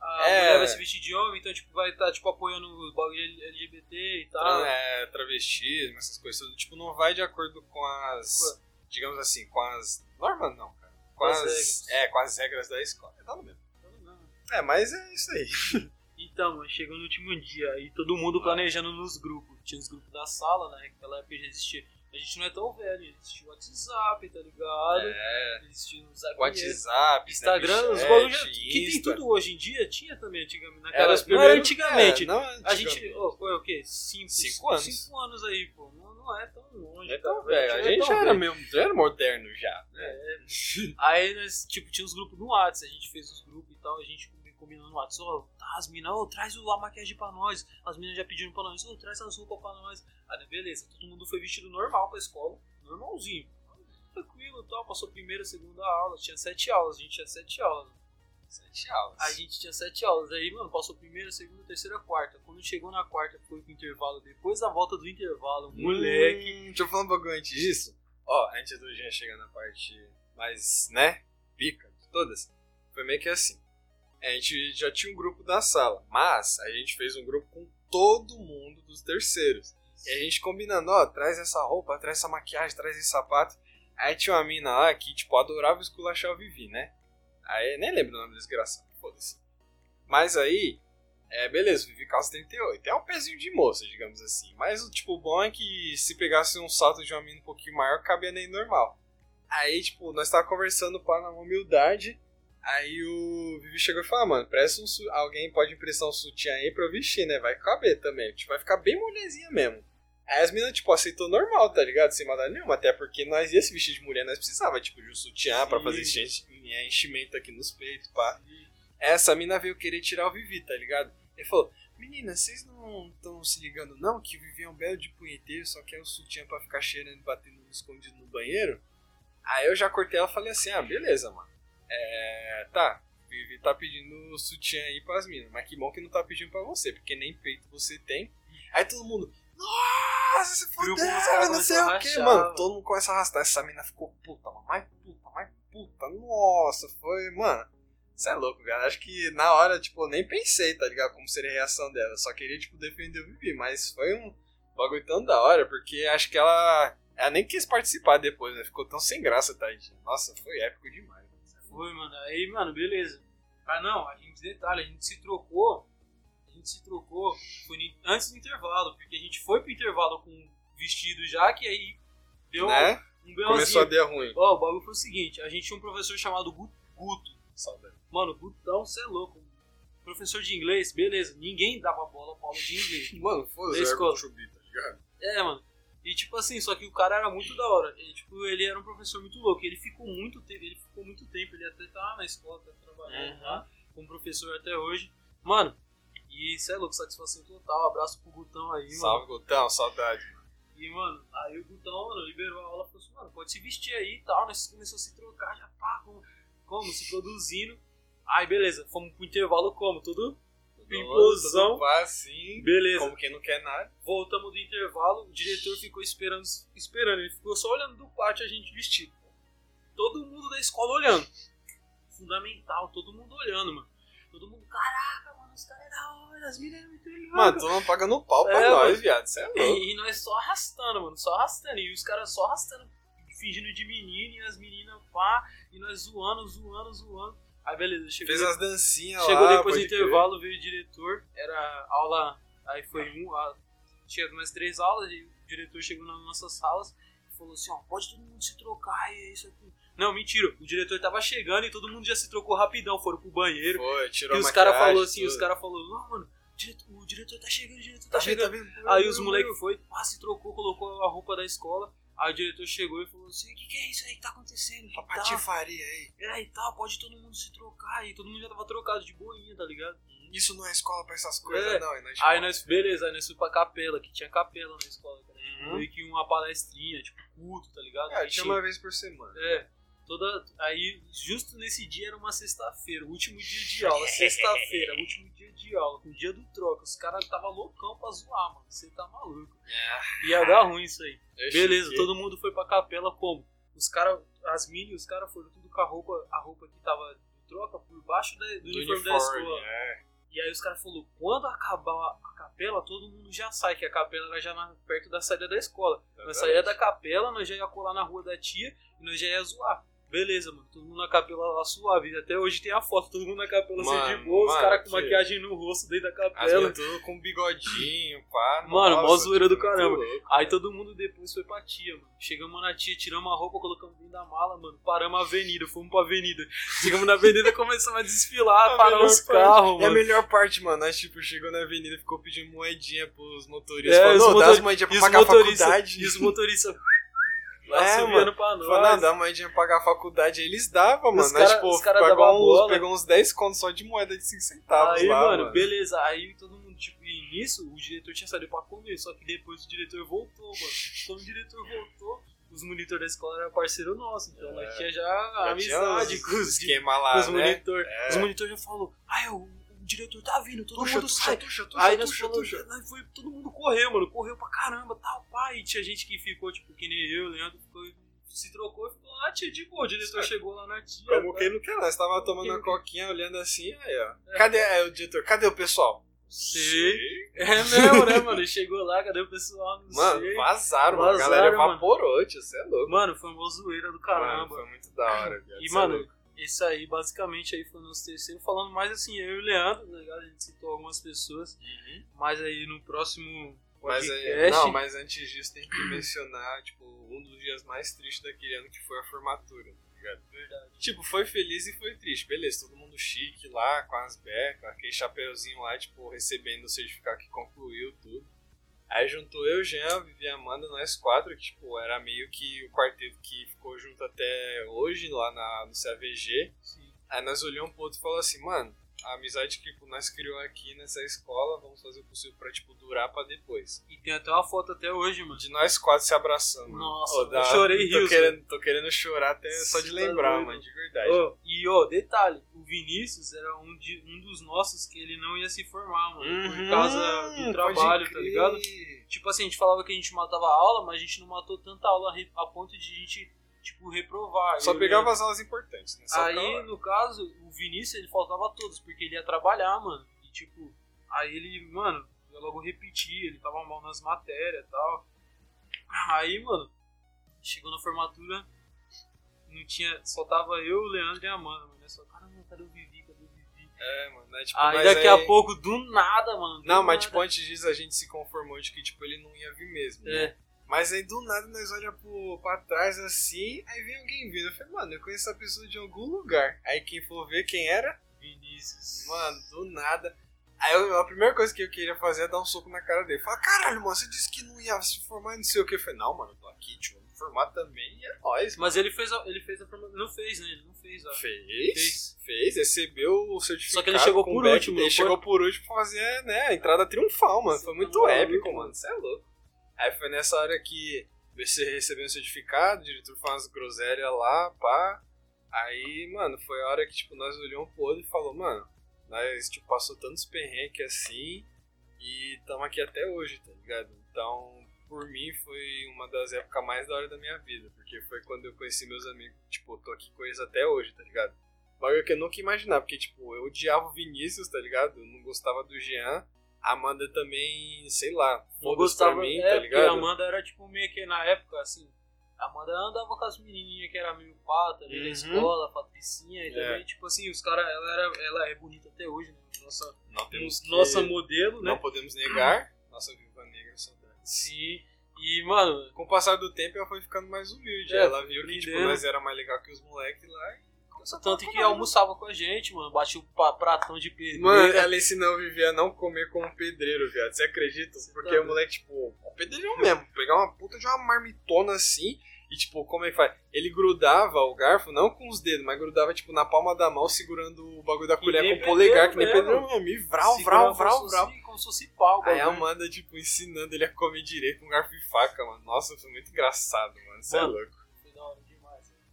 a É. mulher vai se vestir de homem, então tipo, vai estar tipo, apoiando o bagulho LGBT e tal. É, travestismo, essas coisas. Tipo, não vai de acordo com as. Digamos assim, com as. Normas não, cara. Com Com as as. regras. É, com as regras da escola. É tudo mesmo. Então, não. É, mas é isso aí. (laughs) Então, chegou no último dia, aí todo mundo planejando nos grupos. Tinha os grupos da sala, né? Naquela época já existia A gente não é tão velho, existia o WhatsApp, tá ligado? É, Existia o Zap, WhatsApp, Instagram, os Snapchat, bagulho já- que tem tudo hoje em dia, tinha também antigamente. Era Naquela, os não era primeiros- antigamente. é, não A gente, antigamente. oh, foi o quê? Cinco, Cinco anos. Cinco anos aí, pô. Não, não é tão longe. É cara. tão velho. A é gente era, velho. mesmo, era moderno já. né? É, Aí nós, tipo, tinha os grupos no WhatsApp, a gente fez os grupos e tal, a gente combinando no WhatsApp, tá, as minas, ô, traz o- a maquiagem pra nós. As minas já pediram pra nós, ô, traz as roupas pra nós. Aí, beleza, todo mundo foi vestido normal pra escola, normalzinho. Tranquilo e tal, passou primeira, segunda aula, tinha sete aulas, a gente tinha sete aulas. Sete aulas. A gente tinha sete aulas, aí, mano, passou primeira, segunda, terceira, quarta. Quando chegou na quarta, foi pro intervalo, depois da volta do intervalo, moleque. Hum, deixa eu falar um bagulho antes disso. Ó, antes do Jean chegar na parte mais, né, pica de todas, foi meio que assim. A gente já tinha um grupo da sala, mas a gente fez um grupo com todo mundo dos terceiros. E a gente combinando, ó, traz essa roupa, traz essa maquiagem, traz esse sapato. Aí tinha uma mina lá que, tipo, adorava esculachar o Vivi, né? Aí nem lembro o nome desgraçado, foda-se. Mas aí, é, beleza, Vivi calça 38. É um pezinho de moça, digamos assim. Mas o tipo, o bom é que se pegasse um salto de uma mina um pouquinho maior, cabia nem normal. Aí, tipo, nós tava conversando pá, na humildade. Aí o Vivi chegou e falou, ah, mano, presta um su- alguém pode emprestar um sutiã aí pra eu vestir, né? Vai caber também. Tipo, vai ficar bem mulherzinha mesmo. Aí as meninas, tipo, aceitou normal, tá ligado? Sem maldade nenhuma. Até porque nós ia se vestir de mulher, nós precisava, tipo, de um sutiã pra Sim. fazer enche- enchimento aqui nos peitos, pá. Essa mina veio querer tirar o Vivi, tá ligado? Ele falou, menina, vocês não estão se ligando não que o Vivi é um belo de punheteiro, só quer o sutiã pra ficar cheirando e batendo escondido no banheiro? Aí eu já cortei ela e falei assim, ah, beleza, mano. É, tá, o Vivi tá pedindo sutiã aí pras minas, mas que bom que não tá pedindo pra você, porque nem peito você tem. Aí todo mundo, nossa, os caras não sei o que, mano. Todo mundo começa a arrastar, essa mina ficou puta, mano, mais puta, mais puta, nossa, foi, mano. Você é louco, cara. Acho que na hora, tipo, eu nem pensei, tá ligado? Como seria a reação dela. Só queria, tipo, defender o Vivi. Mas foi um bagulho tão da hora, porque acho que ela. Ela nem quis participar depois, né? Ficou tão sem graça, tadinha. Nossa, foi épico demais. Foi, mano. Aí, mano, beleza. Ah, não, a gente, detalhe, a gente se trocou. A gente se trocou foi antes do intervalo, porque a gente foi pro intervalo com vestido já, que aí deu né? um Começou a dar ruim. Ó, o bagulho foi o seguinte: a gente tinha um professor chamado Gu- Guto. Saudade. Mano, Gutão, você é louco. Professor de inglês, beleza. Ninguém dava bola pra aula de inglês. (laughs) Mano, foda-se, Chubi, tá ligado? É, mano. E tipo assim, só que o cara era muito da hora. Ele, tipo, ele era um professor muito louco. Ele ficou muito tempo, ele ficou muito tempo, ele até tá na escola, tá trabalhando Uhum. lá, como professor até hoje. Mano, e isso é louco, satisfação total. Abraço pro Gutão aí, mano. Salve, Gutão, saudade. mano. E, mano, aí o Gutão, mano, liberou a aula e falou assim, mano, pode se vestir aí e tal. Nós começou a se trocar, já pá, como, como se produzindo. Aí, beleza, fomos pro intervalo como? Tudo? Pá, assim, Beleza. como quem não quer nada. Voltamos do intervalo, o diretor ficou esperando, esperando. Ele ficou só olhando do pátio a gente vestido. Todo mundo da escola olhando. Fundamental, todo mundo olhando, mano. Todo mundo, caraca, mano, os caras é da hora, as meninas é muito legal. Mano, todo mundo pagando pau pra É, nós, mano. viado. Você é louco. E, e nós só arrastando, mano, só arrastando. E os caras só arrastando, fingindo de menino, e as meninas pá, e nós zoando, zoando, zoando. Aí beleza, chegou, Fez as dancinhas chegou lá. depois do pode crer. intervalo, veio o diretor, era aula, aí foi um, a, tinha mais três aulas, e o diretor chegou nas nossas salas e falou assim, ó, pode todo mundo se trocar, e é isso aqui. Não, mentira, o diretor tava chegando e todo mundo já se trocou rapidão, foram pro banheiro. Foi, tirou E os caras falou assim, tudo. os caras falou, não, mano, o diretor tá chegando, o diretor tá, Tá vendo, chegando. tá vendo? Aí os moleques foi, pá, se trocou, colocou a roupa da escola. Aí o diretor chegou e falou assim: O que, que é isso aí que tá acontecendo? Que Uma patifaria aí. É, e tal, pode todo mundo se trocar. E todo mundo já tava trocado de boinha, tá ligado? Isso não é escola pra essas coisas, É. não. É. Aí nós, beleza, aí nós fomos pra capela, que tinha capela na escola, cara. Uhum. Meio que uma palestrinha, tipo, culto, tá ligado? É, Aí tinha- uma vez por semana. É, toda. Aí, justo nesse dia era uma sexta-feira, o último dia de aula, (laughs) sexta-feira, o último dia de aula, com o dia do troca. Os caras tava loucão pra zoar, mano. Você tá maluco. É. Ia dar ruim isso aí. Beleza, chiquei. todo mundo foi pra capela como? Os caras, as mini, os caras foram tudo com a roupa, a roupa que tava de troca por baixo da- do, Do uniforme, da uniforme, escola. é. E aí os caras falaram, quando acabar a capela, todo mundo já sai, que a capela era já na- perto da saída da escola. Nós Exatamente. saía da capela, nós já ia colar na rua da tia e nós já ia zoar. Beleza, mano. Todo mundo na capela lá suave. Até hoje tem a foto, todo mundo na capela assim de Mano, boa, os mano, caras com maquiagem no rosto dentro da As capela. meninas tudo com bigodinho, pá. (laughs) Mano, mó nossa, zoeira do caramba. louco, Aí todo mundo depois foi pra tia, mano. Chegamos na tia, tiramos a roupa, colocamos dentro da mala, mano. Paramos a avenida, fomos pra avenida. (laughs) Chegamos na avenida, começamos a desfilar, A parar os carros, E a mano. melhor parte, mano, nós, tipo, chegou na avenida e ficou pedindo moedinha pros motoristas. É, Falou, os "Não, dá as moedinhas pra os pagar a faculdade. e os motoristas (laughs) É, assobiando mano. pra nós. Falou, não, dá moedinha pra pagar a faculdade. Aí eles davam, mano. Os Nós, cara- tipo, os cara pegou, uns, bola. pegou uns 10 contos só de moeda de 5 centavos Aí, lá, mano, beleza. Aí todo mundo, tipo, e nisso, o diretor tinha saído pra comer. Só que depois o diretor voltou, mano. Quando o diretor voltou, os monitores da escola eram parceiro nosso. Então nós tinha já, Já amizade tinha com os, esquema com lá, os né? monitor. É. Os monitor já falou, ai, o, o diretor tá vindo, todo Tuxa, mundo tuxa, sai. tuxa, tuxa, Aí nós falamos, foi, todo mundo correu, mano. Correu pra caramba, tal, pai. E tinha gente que ficou, tipo, que nem eu, Leandro, ficou, se trocou e ficou lá, tia, de boa. O diretor Certo. chegou lá na tia. Como tá? quem não quer, nós tava tomando Quem uma quer. coquinha, olhando assim, aí, ó. É. Cadê é, o diretor? Cadê o pessoal? Sei. É mesmo, né, mano? Chegou lá, cadê o pessoal? Não Mano, sei. vazaram, mano. A galera mano. evaporou, tio, você é louco. Mano, foi uma zoeira do caramba. Mano, foi muito da hora, viado. E, é Isso aí, basicamente, aí foi o nosso terceiro. Falando mais assim, eu e o Leandro, tá ligado? A gente citou algumas pessoas. Mas aí no próximo Mas, aí, não, mas antes disso tem que mencionar, tipo, um dos dias mais tristes daquele ano que foi a formatura, tá ligado? Verdade. Tipo, foi feliz e foi triste. Beleza, todo mundo chique lá, com as becas, aquele chapeuzinho lá, tipo, recebendo o certificado que concluiu tudo. Aí juntou eu, Jean, Vivi e Amanda, nós quatro, que, tipo, era meio que o quarteto que ficou junto até hoje lá na, no CAVG. Sim. Aí nós olhamos pro outro e falou assim, mano, a amizade que tipo, nós criou aqui nessa escola, vamos fazer o possível pra, tipo, durar pra depois. E tem até uma foto até hoje, mano. De nós quatro se abraçando. Nossa, Ô, eu chorei tô rios, querendo, tô querendo chorar até só de tá lembrar, doido. mano, de verdade. Ô, e, ó, detalhe, o Vinícius era um, de, um dos nossos que ele não ia se formar, mano. Uhum, por causa do trabalho, tá ligado? Tipo assim, a gente falava que a gente matava a aula, mas a gente não matou tanta aula a ponto de a gente, tipo, reprovar. Só Eu pegava lembro. as aulas importantes, né? Só Aí, ficava- no caso, o Vinícius, ele faltava todos, porque ele ia trabalhar, mano. E, tipo, aí ele, mano, ia logo repetir, ele tava mal nas matérias e tal. Aí, mano, chegou na formatura, não tinha, só tava eu, o Leandro e a Amanda, mano. Eu só, caramba, cadê o Vivi, cadê o Vivi? É, mano, né? Tipo, Aí mas daqui aí- a pouco, do nada, mano. do Não, mas nada. tipo, antes disso a gente se conformou de que, tipo, ele não ia vir mesmo. né? Mas aí do nada nós olhamos pro, pra trás assim, aí vem alguém vindo. Eu falei, mano, eu conheço essa pessoa de algum lugar. Aí quem for ver quem era, Vinícius. mano, do nada. Aí eu- a primeira coisa que eu queria fazer é dar um soco na cara dele. Falar, caralho, mano, você disse que não ia se formar não sei o que. Eu falei, não, mano, eu tô aqui, tio, vou me formar também e é nóis. Mas ele fez a, ele fez a formatura. Não fez, né? Ele não fez, ó. Fez, Fez. fez, recebeu o certificado. Só que ele chegou por back, último, Ele chegou por último pra fazer, né, a entrada triunfal, mano. Você Foi tá muito maluco, épico, mano. Você é louco. Aí foi nessa hora que você recebeu o certificado, o diretor fez umas groselhas lá, pá. Aí, mano, foi a hora que, tipo, nós olhamos pro outro e falou, mano, nós, tipo, passou tantos perrengues assim e tamo aqui até hoje, tá ligado? Então, por mim, foi uma das épocas mais da hora da minha vida, porque foi quando eu conheci meus amigos, tipo, tô aqui com eles até hoje, tá ligado? Bagulho que eu nunca ia imaginar, porque, tipo, eu odiava o Vinícius, tá ligado? Eu não gostava do Jean. A Amanda também, sei lá, Não gostava, pra mim, é, tá porque ligado? a Amanda era tipo meio que na época, assim. A Amanda andava com as menininhas que era meio pata ali Uhum. da escola, Patricinha, e É. também, tipo assim, os caras, ela, era, ela é bonita até hoje, né? Nossa, Não temos que... nossa modelo, né? Não podemos negar. Nossa viva negra, saudades. Sim. E, mano, Com o passar do tempo, ela foi ficando mais humilde. É, ela viu que, tipo, nós era mais legal que os moleques lá. e tanto que almoçava com a gente, mano. Batia o pa- pratão de pedreiro. Mano, ela ensinou o Vivi a não comer como pedreiro, viado. Você acredita? Você Porque tá o moleque, tipo, o pedreirão mesmo. Pegar uma puta de uma marmitona assim. E, tipo, como é que faz? Ele grudava o garfo, não com os dedos, mas grudava, tipo, na palma da mão, segurando o bagulho da colher com o polegar, que nem pedreiro pedreiro mesmo. E vral, vral, vral, como se vral. fosse- Como se fosse pau, Aí a. Amanda, tipo, ensinando ele a comer direito com garfo e faca, mano. Nossa, foi muito engraçado, mano. Você é louco.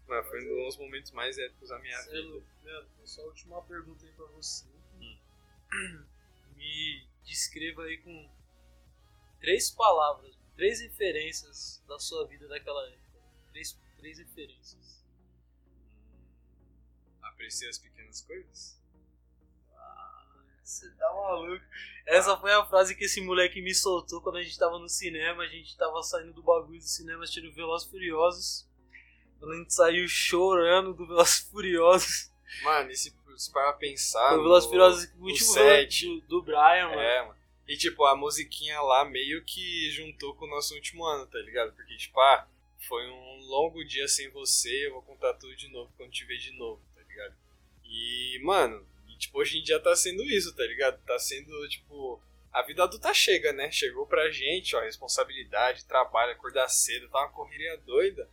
Né? Mano, foi um dos momentos mais épicos da minha Cê é vida. Leandro, só a última pergunta aí pra você. Hum. (clears throat) Me descreva aí com três palavras, três referências da sua vida daquela época. Três, três referências. Aprecia as pequenas coisas? Você tá maluco. Essa foi a frase que esse moleque me soltou quando a gente tava no cinema. A gente tava saindo do bagulho do cinema assistindo Velozes Furiosos. Gente saiu chorando do Velozes Furiosos. Mano, e se, para pensar. Foi o Velozes Furiosos, o último set. do, do Brian, mano. É, mano. E tipo, a musiquinha lá meio que juntou com o nosso último ano, tá ligado? Porque, tipo, ah, foi um longo dia sem você, eu vou contar tudo de novo quando te ver de novo, tá ligado? E, mano, e, tipo, hoje em dia tá sendo isso, tá ligado? Tá sendo, tipo, a vida adulta chega, né? Chegou pra gente, ó, responsabilidade, trabalho, acordar cedo, tá uma correria doida.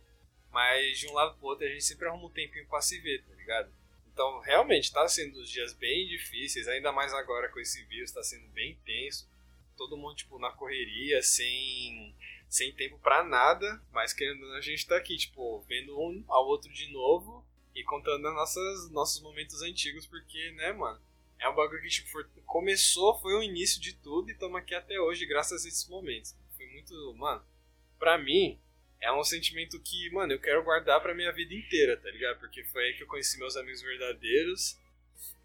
Mas de um lado pro outro a gente sempre arruma um tempinho pra se ver, tá ligado? Então, realmente, tá sendo os dias bem difíceis, ainda mais agora com esse vírus, tá sendo bem tenso. Todo mundo, tipo, na correria, sem, sem tempo pra nada, mas querendo a gente tá aqui, tipo, vendo um ao outro de novo e contando nossas, nossos momentos antigos, porque, né, mano, é um bagulho que, tipo, foi- começou, foi o início de tudo e estamos aqui até hoje graças a esses momentos. Foi muito, mano, pra mim, é um sentimento que, mano, eu quero guardar pra minha vida inteira, tá ligado? Porque foi aí que eu conheci meus amigos verdadeiros.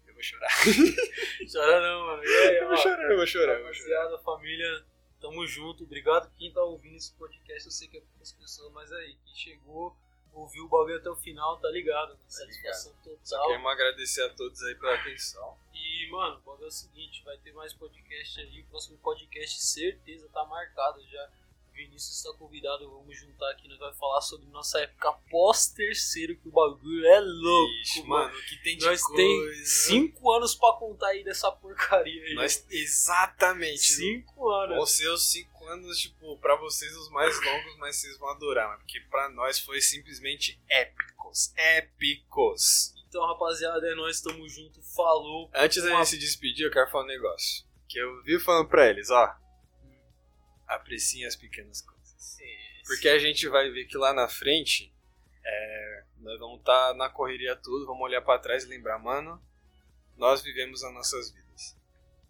Eu vou chorar. (laughs) Chora não, mano. Aí, Eu vou ó, chorar, eu vou chorar, eu vou chorar. Rapaziada, família, tamo junto. Obrigado quem tá ouvindo esse podcast. Eu sei que é poucas pessoas, mas aí, quem chegou, ouviu o bagulho até o final, tá ligado? né? Satisfação Só total. queremos agradecer a todos aí pela atenção. E, mano, o bagulho é o seguinte, vai ter mais podcast aí. O próximo podcast, certeza, tá marcado já. Vinícius tá convidado, vamos juntar aqui, nós vai falar sobre nossa época pós-terceiro, que o bagulho é louco, Ixi, mano. mano, que tem de Nós coisa. tem cinco anos pra contar aí dessa porcaria aí. Nós, exatamente. Cinco anos. Os cinco anos, tipo, pra vocês os mais longos, mas vocês vão adorar, mano. Porque pra nós foi simplesmente épicos. Épicos. Então, rapaziada, é nóis, tamo junto, falou. Antes da gente se despedir, eu quero falar um negócio. Que eu vi falando pra eles, ó. Apreciem as pequenas coisas. Porque a gente vai ver que lá na frente, é, nós vamos estar na correria tudo, vamos olhar pra trás e lembrar, mano, nós vivemos as nossas vidas.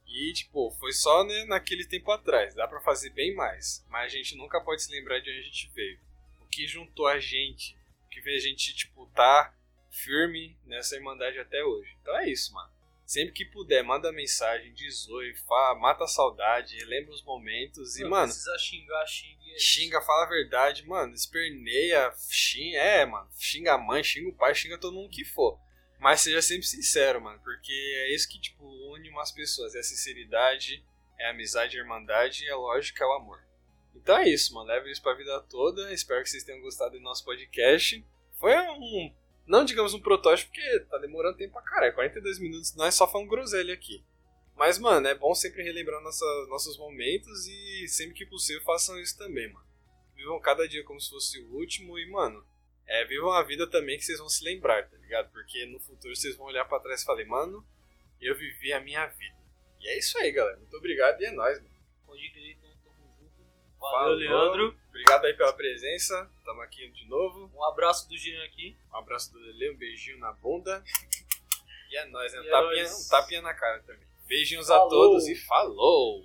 E, tipo, foi só né, naquele tempo atrás, dá pra fazer bem mais. Mas a gente nunca pode se lembrar de onde a gente veio. O que juntou a gente, o que fez a gente, tipo, tá firme nessa irmandade até hoje. Então é isso, mano. Sempre que puder, manda mensagem, diz oi, fala, mata a saudade, relembra os momentos e, Não mano, precisa xingar, xingue. Xinga, fala a verdade, mano. Esperneia, xinga. É, mano. Xinga a mãe, xinga o pai, xinga todo mundo que for. Mas seja sempre sincero, mano. Porque é isso que, tipo, une umas pessoas. É a sinceridade, é a amizade, a irmandade e a lógica é o amor. Então é isso, mano. Leve isso pra vida toda. Espero que vocês tenham gostado do nosso podcast. Foi um. Não digamos um protótipo, porque tá demorando tempo pra caralho. 42 minutos, nós só falamos groselha aqui. Mas, mano, é bom sempre relembrar nossa, nossos momentos e sempre que possível façam isso também, mano. Vivam cada dia como se fosse o último e, mano, é, vivam a vida também que vocês vão se lembrar, tá ligado? Porque no futuro vocês vão olhar pra trás e falar, mano, eu vivi a minha vida. E é isso aí, galera. Muito obrigado e é nóis, mano. Pode crer, então tamo junto. Valeu, Leandro. Obrigado aí pela presença. Tamo aqui de novo. Um abraço do Jean aqui. Um abraço do Lele, um beijinho na bunda. (laughs) E é nóis, né? Um é tapinha, um tapinha na cara também. Beijinhos a Falou. todos e falou!